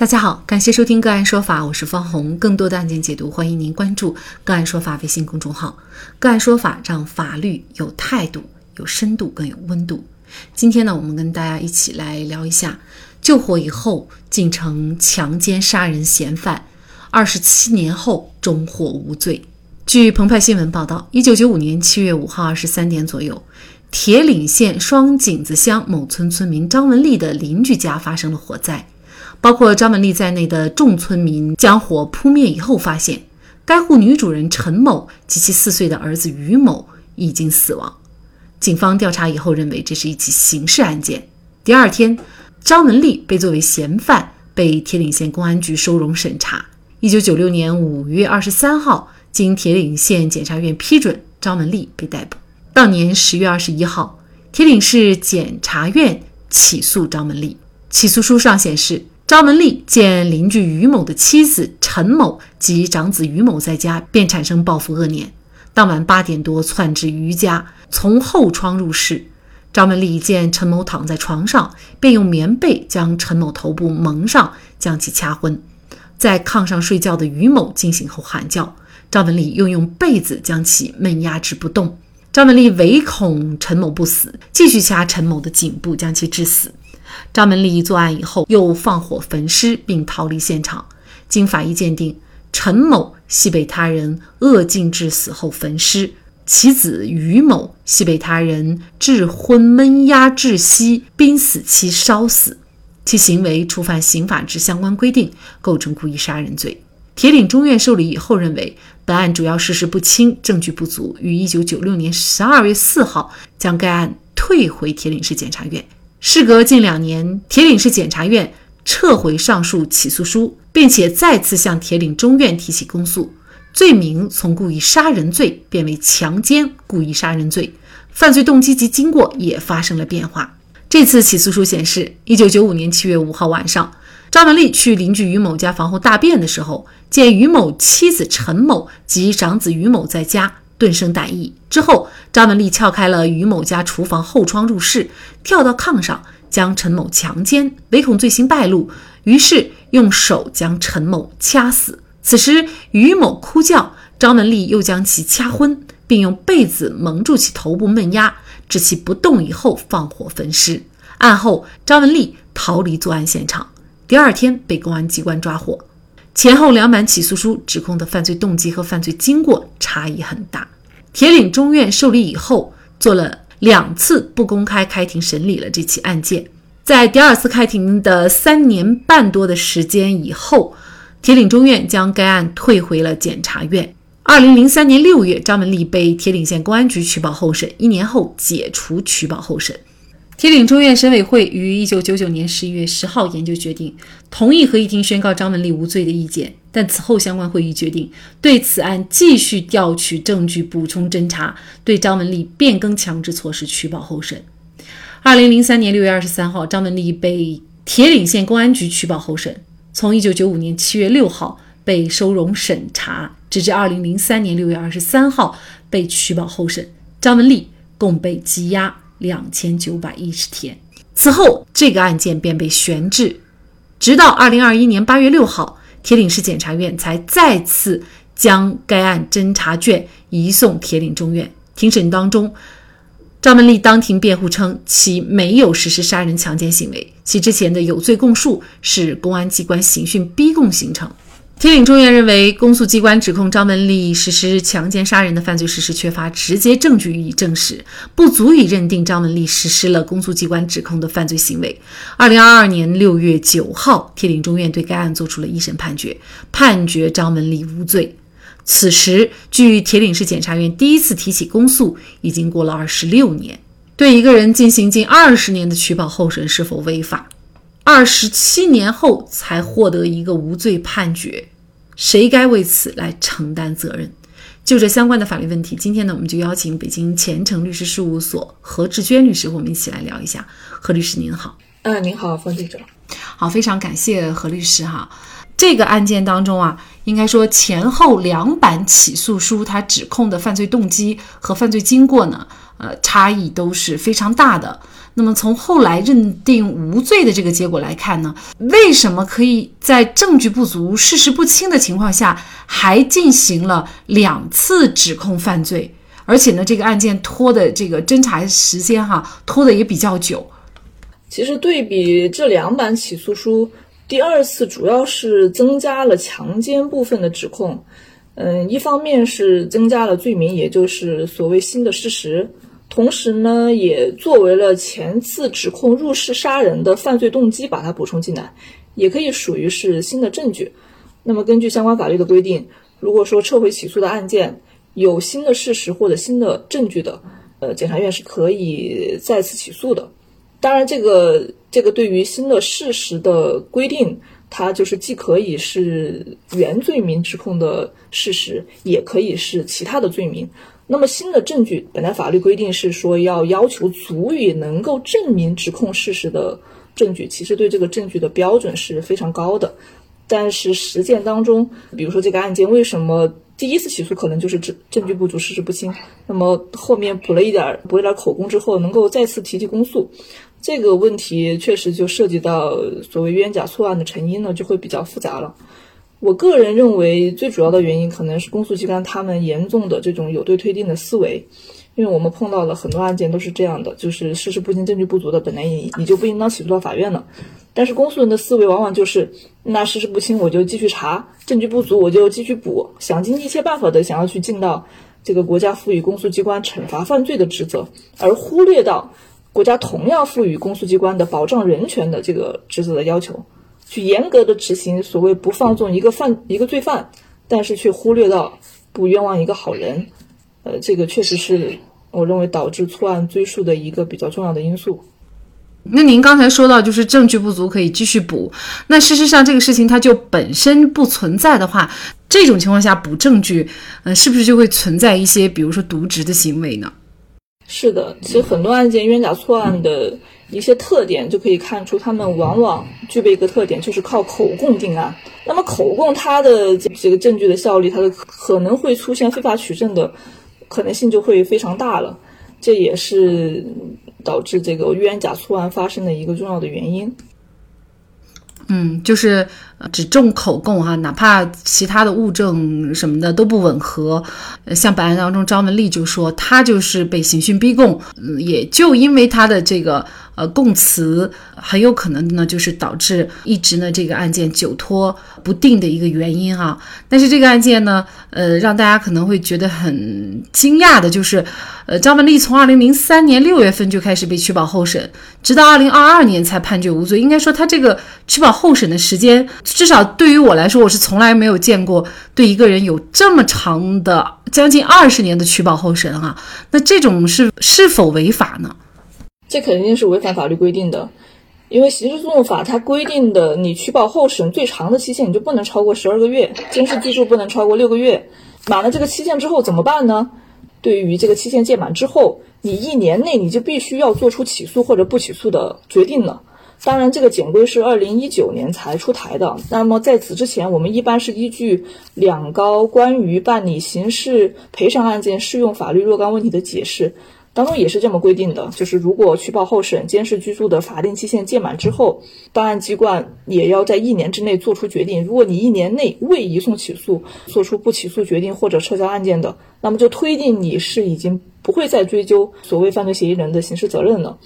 大家好，感谢收听个案说法，我是方红。更多的案件解读，欢迎您关注个案说法微信公众号。个案说法让法律有态度、有深度、更有温度。今天呢，我们跟大家一起来聊一下救火以后竟成强奸杀人嫌犯，二十七年后终获无罪。据澎湃新闻报道，一九九五年七月五号二十三点左右，铁岭县双井子乡某村村民张文丽的邻居家发生了火灾。包括张文丽在内的众村民将火扑灭以后，发现该户女主人陈某及其四岁的儿子于某已经死亡。警方调查以后认为这是一起刑事案件。第二天，张文丽被作为嫌犯被铁岭县公安局收容审查。一九九六年五月二十三号，经铁岭县检察院批准，张文丽被逮捕。当年十月二十一号，铁岭市检察院起诉张文丽。起诉书上显示。张文丽见邻居于某的妻子陈某及长子于某在家，便产生报复恶念。当晚八点多，窜至于家，从后窗入室。张文丽见陈某躺在床上，便用棉被将陈某头部蒙上，将其掐昏。在炕上睡觉的于某惊醒后喊叫，张文丽又用被子将其闷压制不动。张文丽唯恐陈某不死，继续掐陈某的颈部，将其致死。张文丽作案以后，又放火焚尸并逃离现场。经法医鉴定，陈某系被他人扼颈致死后焚尸，其子于某系被他人致昏闷压窒息，濒死期烧死。其行为触犯刑法之相关规定，构成故意杀人罪。铁岭中院受理以后认为，本案主要事实不清，证据不足，于一九九六年十二月四号将该案退回铁岭市检察院。事隔近两年，铁岭市检察院撤回上述起诉书，并且再次向铁岭中院提起公诉，罪名从故意杀人罪变为强奸故意杀人罪，犯罪动机及经过也发生了变化。这次起诉书显示，一九九五年七月五号晚上，张文丽去邻居于某家房后大便的时候，见于某妻子陈某及长子于某在家。顿生歹意之后，张文丽撬开了于某家厨房后窗入室，跳到炕上将陈某强奸，唯恐罪行败露，于是用手将陈某掐死。此时于某哭叫，张文丽又将其掐昏，并用被子蒙住其头部闷压，致其不动以后放火焚尸。案后，张文丽逃离作案现场，第二天被公安机关抓获。前后两版起诉书指控的犯罪动机和犯罪经过差异很大。铁岭中院受理以后，做了两次不公开开庭审理了这起案件。在第二次开庭的三年半多的时间以后，铁岭中院将该案退回了检察院。二零零三年六月，张文丽被铁岭县公安局取保候审，一年后解除取保候审。铁岭中院审委会于一九九九年十一月十号研究决定，同意合议庭宣告张文丽无罪的意见。但此后相关会议决定对此案继续调取证据、补充侦查，对张文丽变更强制措施取保候审。二零零三年六月二十三号，张文丽被铁岭县公安局取保候审，从一九九五年七月六号被收容审查，直至二零零三年六月二十三号被取保候审，张文丽共被羁押。两千九百一十天，此后这个案件便被悬置，直到二零二一年八月六号，铁岭市检察院才再次将该案侦查卷移送铁岭中院庭审当中。张文丽当庭辩护称，其没有实施杀人强奸行为，其之前的有罪供述是公安机关刑讯逼供形成。铁岭中院认为，公诉机关指控张文丽实施强奸杀人的犯罪事实缺乏直接证据予以证实，不足以认定张文丽实施了公诉机关指控的犯罪行为。二零二二年六月九号，铁岭中院对该案作出了一审判决，判决张文丽无罪。此时，距铁岭市检察院第一次提起公诉已经过了二十六年，对一个人进行近二十年的取保候审是否违法？二十七年后才获得一个无罪判决，谁该为此来承担责任？就这相关的法律问题，今天呢，我们就邀请北京前程律师事务所何志娟律师，和我们一起来聊一下。何律师您好，嗯，您好，方记者，好，非常感谢何律师哈。这个案件当中啊，应该说前后两版起诉书，它指控的犯罪动机和犯罪经过呢，呃，差异都是非常大的。那么从后来认定无罪的这个结果来看呢，为什么可以在证据不足、事实不清的情况下还进行了两次指控犯罪？而且呢，这个案件拖的这个侦查时间哈，拖的也比较久。其实对比这两版起诉书，第二次主要是增加了强奸部分的指控。嗯，一方面是增加了罪名，也就是所谓新的事实，同时呢，也作为了前次指控入室杀人的犯罪动机，把它补充进来，也可以属于是新的证据。那么根据相关法律的规定，如果说撤回起诉的案件，有新的事实或者新的证据的，呃，检察院是可以再次起诉的。当然，这个这个对于新的事实的规定，它就是既可以是原罪名指控的事实，也可以是其他的罪名。那么新的证据，本来法律规定是说要要求足以能够证明指控事实的证据，其实对这个证据的标准是非常高的。但是实践当中，比如说这个案件为什么？第一次起诉可能就是证证据不足、事实不清，那么后面补了一点儿补了点口供之后，能够再次提起公诉，这个问题确实就涉及到所谓冤假错案的成因呢，就会比较复杂了。我个人认为，最主要的原因可能是公诉机关他们严重的这种有罪推定的思维。因为我们碰到了很多案件都是这样的，就是事实不清、证据不足的，本来你你就不应当起诉到法院了。但是公诉人的思维往往就是，那事实不清我就继续查，证据不足我就继续补，想尽一切办法的想要去尽到这个国家赋予公诉机关惩罚犯罪的职责，而忽略到国家同样赋予公诉机关的保障人权的这个职责的要求，去严格的执行所谓不放纵一个犯一个罪犯，但是却忽略到不冤枉一个好人，呃，这个确实是。我认为导致错案追诉的一个比较重要的因素。那您刚才说到，就是证据不足可以继续补。那事实上，这个事情它就本身不存在的话，这种情况下补证据，嗯，是不是就会存在一些，比如说渎职的行为呢？是的，其实很多案件冤假错案的一些特点就可以看出，他们往往具备一个特点，就是靠口供定案。那么口供它的这个证据的效力，它的可能会出现非法取证的。可能性就会非常大了，这也是导致这个冤假错案发生的一个重要的原因。嗯，就是只重口供哈，哪怕其他的物证什么的都不吻合。像本案当中，张文丽就说她就是被刑讯逼供，也就因为她的这个。呃，供词很有可能呢，就是导致一直呢这个案件久拖不定的一个原因啊。但是这个案件呢，呃，让大家可能会觉得很惊讶的就是，呃，张文丽从二零零三年六月份就开始被取保候审，直到二零二二年才判决无罪。应该说，他这个取保候审的时间，至少对于我来说，我是从来没有见过对一个人有这么长的将近二十年的取保候审啊。那这种是是否违法呢？这肯定是违反法律规定的，因为刑事诉讼法它规定的，你取保候审最长的期限你就不能超过十二个月，监视居住不能超过六个月。满了这个期限之后怎么办呢？对于这个期限届满之后，你一年内你就必须要做出起诉或者不起诉的决定了。当然，这个简规是二零一九年才出台的。那么在此之前，我们一般是依据两高关于办理刑事赔偿案件适用法律若干问题的解释。当中也是这么规定的，就是如果取保候审、监视居住的法定期限届满之后，办案机关也要在一年之内做出决定。如果你一年内未移送起诉，做出不起诉决定或者撤销案件的，那么就推定你是已经不会再追究所谓犯罪嫌疑人的刑事责任了。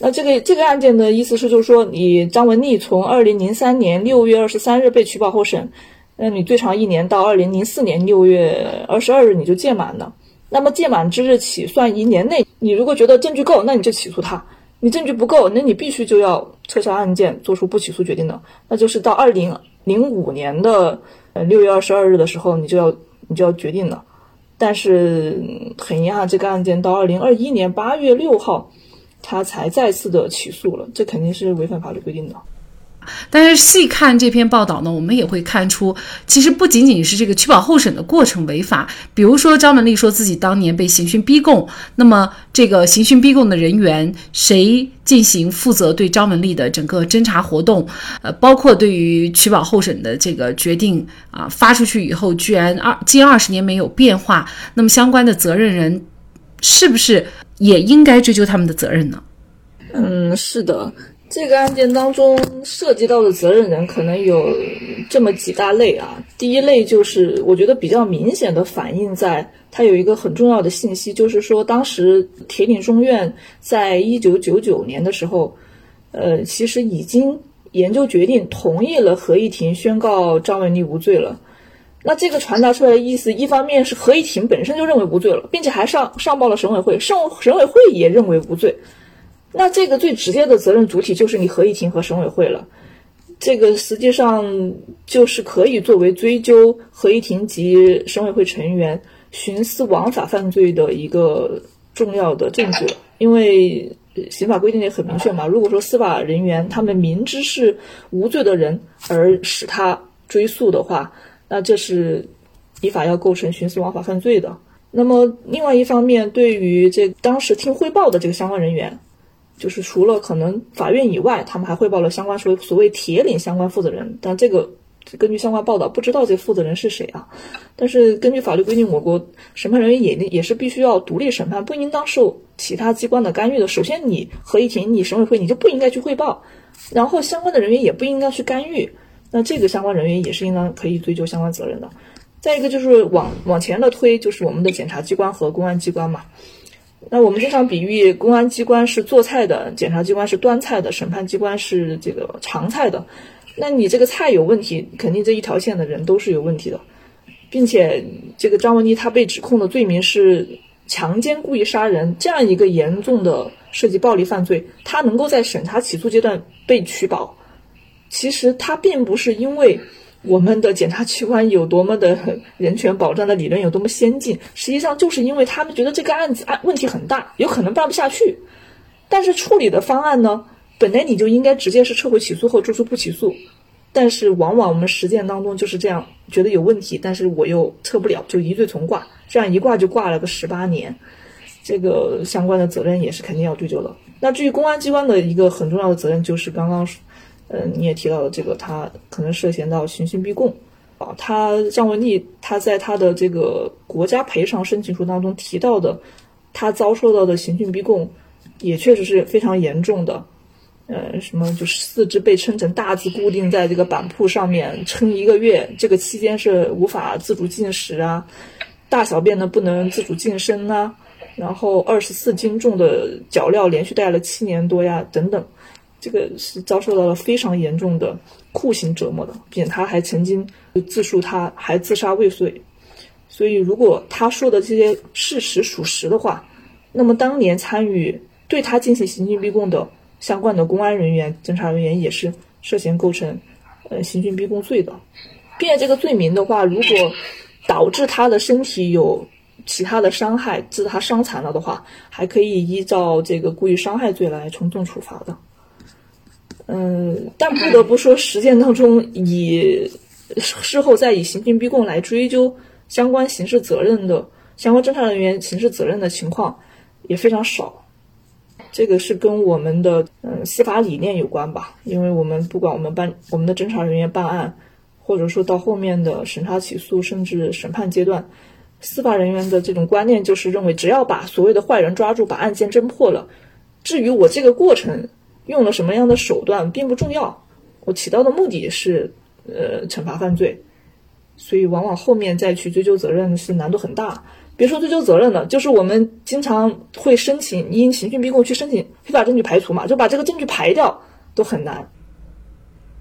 那这个这个案件的意思是，就是说你张文丽从二零零三年六月二十三日被取保候审，那你最长一年到二零零四年六月二十二日你就届满了。那么届满之日起算一年内，你如果觉得证据够，那你就起诉他；你证据不够，那你必须就要撤销案件，做出不起诉决定的。那就是到二零零五年的呃六月二十二日的时候，你就要你就要决定了。但是很遗憾，这个案件到二零二一年八月六号，他才再次的起诉了，这肯定是违反法律规定的。但是细看这篇报道呢，我们也会看出，其实不仅仅是这个取保候审的过程违法。比如说张文丽说自己当年被刑讯逼供，那么这个刑讯逼供的人员谁进行负责对张文丽的整个侦查活动？呃，包括对于取保候审的这个决定啊发出去以后，居然二近二十年没有变化，那么相关的责任人是不是也应该追究他们的责任呢？嗯，是的，这个案件当中涉及到的责任人可能有这么几大类啊。第一类就是我觉得比较明显的反映在它有一个很重要的信息，就是说当时铁岭中院在一九九九年的时候，呃，其实已经研究决定同意了合议庭宣告张文丽无罪了。那这个传达出来的意思，一方面是合议庭本身就认为无罪了，并且还上上报了省委会，省省委会也认为无罪。那这个最直接的责任主体就是你合议庭和省委会了。这个实际上就是可以作为追究合议庭及省委会成员徇私枉法犯罪的一个重要的证据了。因为刑法规定也很明确嘛，如果说司法人员他们明知是无罪的人而使他追诉的话，那这是依法要构成徇私枉法犯罪的。那么另外一方面，对于这当时听汇报的这个相关人员，就是除了可能法院以外，他们还汇报了相关所所谓铁岭相关负责人，但这个根据相关报道不知道这负责人是谁啊。但是根据法律规定，我国审判人员也也是必须要独立审判，不应当受其他机关的干预的。首先，你合议庭、你审委会你就不应该去汇报，然后相关的人员也不应该去干预。那这个相关人员也是应当可以追究相关责任的。再一个就是往往前的推，就是我们的检察机关和公安机关嘛。那我们经常比喻，公安机关是做菜的，检察机关是端菜的，审判机关是这个尝菜的。那你这个菜有问题，肯定这一条线的人都是有问题的，并且这个张文丽她被指控的罪名是强奸、故意杀人这样一个严重的涉及暴力犯罪，她能够在审查起诉阶段被取保。其实他并不是因为我们的检察机关有多么的人权保障的理论有多么先进，实际上就是因为他们觉得这个案子案问题很大，有可能办不下去。但是处理的方案呢，本来你就应该直接是撤回起诉后作出不起诉，但是往往我们实践当中就是这样，觉得有问题，但是我又撤不了，就一罪从挂，这样一挂就挂了个十八年，这个相关的责任也是肯定要追究的。那至于公安机关的一个很重要的责任，就是刚刚。嗯，你也提到了这个，他可能涉嫌到刑讯逼供，啊，他张文丽他在他的这个国家赔偿申请书当中提到的，他遭受到的刑讯逼供，也确实是非常严重的，呃，什么就是四肢被撑成大字固定在这个板铺上面撑一个月，这个期间是无法自主进食啊，大小便呢不能自主进身呐，然后二十四斤重的脚镣连续戴了七年多呀，等等。这个是遭受到了非常严重的酷刑折磨的，并且他还曾经自述他还自杀未遂。所以，如果他说的这些事实属实的话，那么当年参与对他进行刑讯逼供的相关的公安人员、侦查人员也是涉嫌构成呃刑讯逼供罪的，并且这个罪名的话，如果导致他的身体有其他的伤害，致他伤残了的话，还可以依照这个故意伤害罪来从重处罚的。嗯，但不得不说，实践当中以事后再以刑讯逼供来追究相关刑事责任的相关侦查人员刑事责任的情况也非常少。这个是跟我们的嗯司法理念有关吧？因为我们不管我们办我们的侦查人员办案，或者说到后面的审查起诉甚至审判阶段，司法人员的这种观念就是认为，只要把所谓的坏人抓住，把案件侦破了，至于我这个过程。用了什么样的手段并不重要，我起到的目的是，呃，惩罚犯罪，所以往往后面再去追究责任是难度很大。别说追究责任了，就是我们经常会申请因刑讯逼供去申请非法证据排除嘛，就把这个证据排掉都很难。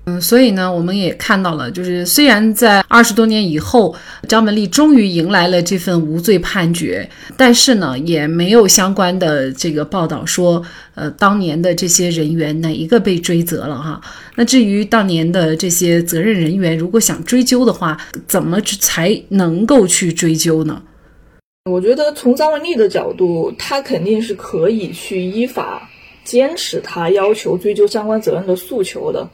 嗯，所以呢，我们也看到了，就是虽然在二十多年以后，张文丽终于迎来了这份无罪判决，但是呢，也没有相关的这个报道说，呃，当年的这些人员哪一个被追责了哈？那至于当年的这些责任人员，如果想追究的话，怎么去才能够去追究呢？我觉得从张文丽的角度，她肯定是可以去依法坚持她要求追究相关责任的诉求的。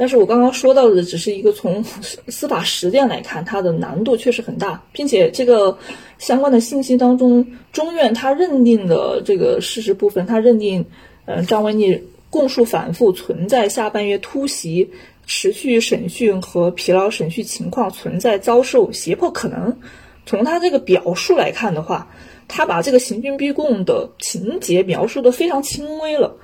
但是我刚刚说到的只是一个从司法实践来看，它的难度确实很大，并且这个相关的信息当中，中院他认定的这个事实部分，他认定，嗯，张文丽供述反复，存在下半月突袭、持续审讯和疲劳审讯情况，存在遭受胁迫可能。从他这个表述来看的话，他把这个刑讯逼供的情节描述的非常轻微了。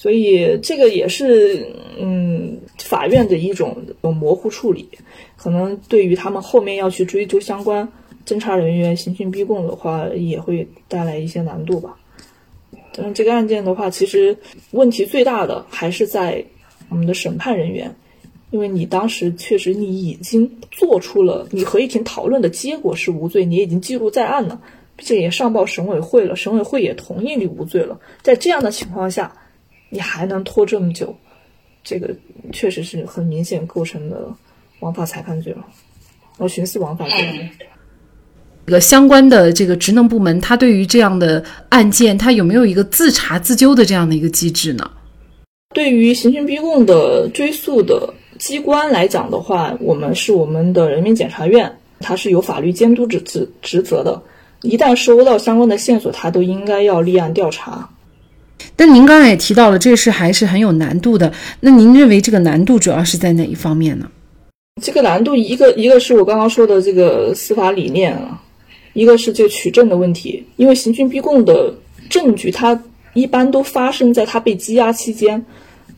所以这个也是嗯法院的一种模糊处理，可能对于他们后面要去追究相关侦查人员刑讯逼供的话，也会带来一些难度吧。但是这个案件的话，其实问题最大的还是在我们的审判人员，因为你当时确实你已经做出了你合议庭讨论的结果是无罪，你已经记录在案了，并且也上报审委会了，审委会也同意你无罪了，在这样的情况下。你还能拖这么久，这个确实是很明显构成的枉法裁判罪了，我，徇私枉法罪。这个相关的这个职能部门，他对于这样的案件，他有没有一个自查自纠的这样的一个机制呢？对于刑讯逼供的追诉的机关来讲的话，我们是我们的人民检察院，它是有法律监督职职职责的，一旦收到相关的线索，它都应该要立案调查。但您刚才也提到了，这事还是很有难度的。那您认为这个难度主要是在哪一方面呢？这个难度，一个一个是我刚刚说的这个司法理念啊，一个是这个取证的问题。因为刑讯逼供的证据，它一般都发生在他被羁押期间，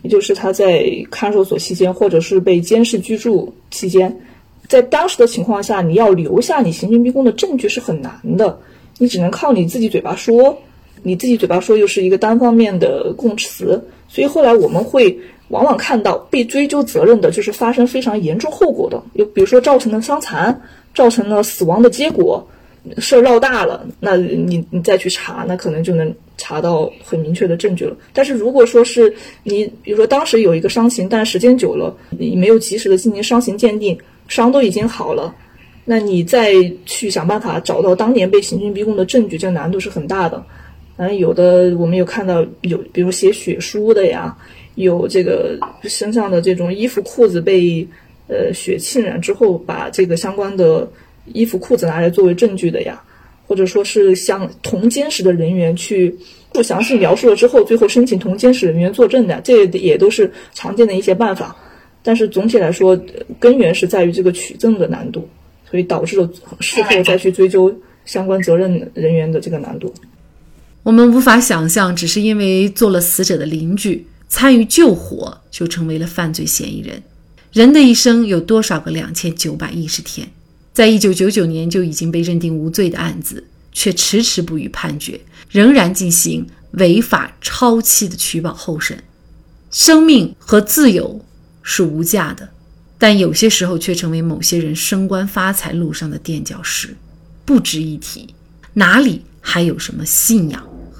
也就是他在看守所期间，或者是被监视居住期间。在当时的情况下，你要留下你刑讯逼供的证据是很难的，你只能靠你自己嘴巴说。你自己嘴巴说又是一个单方面的供词，所以后来我们会往往看到被追究责任的就是发生非常严重后果的，又比如说造成了伤残，造成了死亡的结果，事儿闹大了，那你你再去查，那可能就能查到很明确的证据了。但是如果说是你，比如说当时有一个伤情，但时间久了你没有及时的进行伤情鉴定，伤都已经好了，那你再去想办法找到当年被刑讯逼供的证据，这难度是很大的。嗯，有的我们有看到有，比如写血书的呀，有这个身上的这种衣服裤子被呃血浸染之后，把这个相关的衣服裤子拿来作为证据的呀，或者说是向同监室的人员去不详细描述了之后，最后申请同监室人员作证的，这也都是常见的一些办法。但是总体来说，根源是在于这个取证的难度，所以导致了事后再去追究相关责任人员的这个难度。我们无法想象，只是因为做了死者的邻居，参与救火就成为了犯罪嫌疑人。人的一生有多少个两千九百一十天？在一九九九年就已经被认定无罪的案子，却迟迟不予判决，仍然进行违法超期的取保候审。生命和自由是无价的，但有些时候却成为某些人升官发财路上的垫脚石，不值一提。哪里还有什么信仰？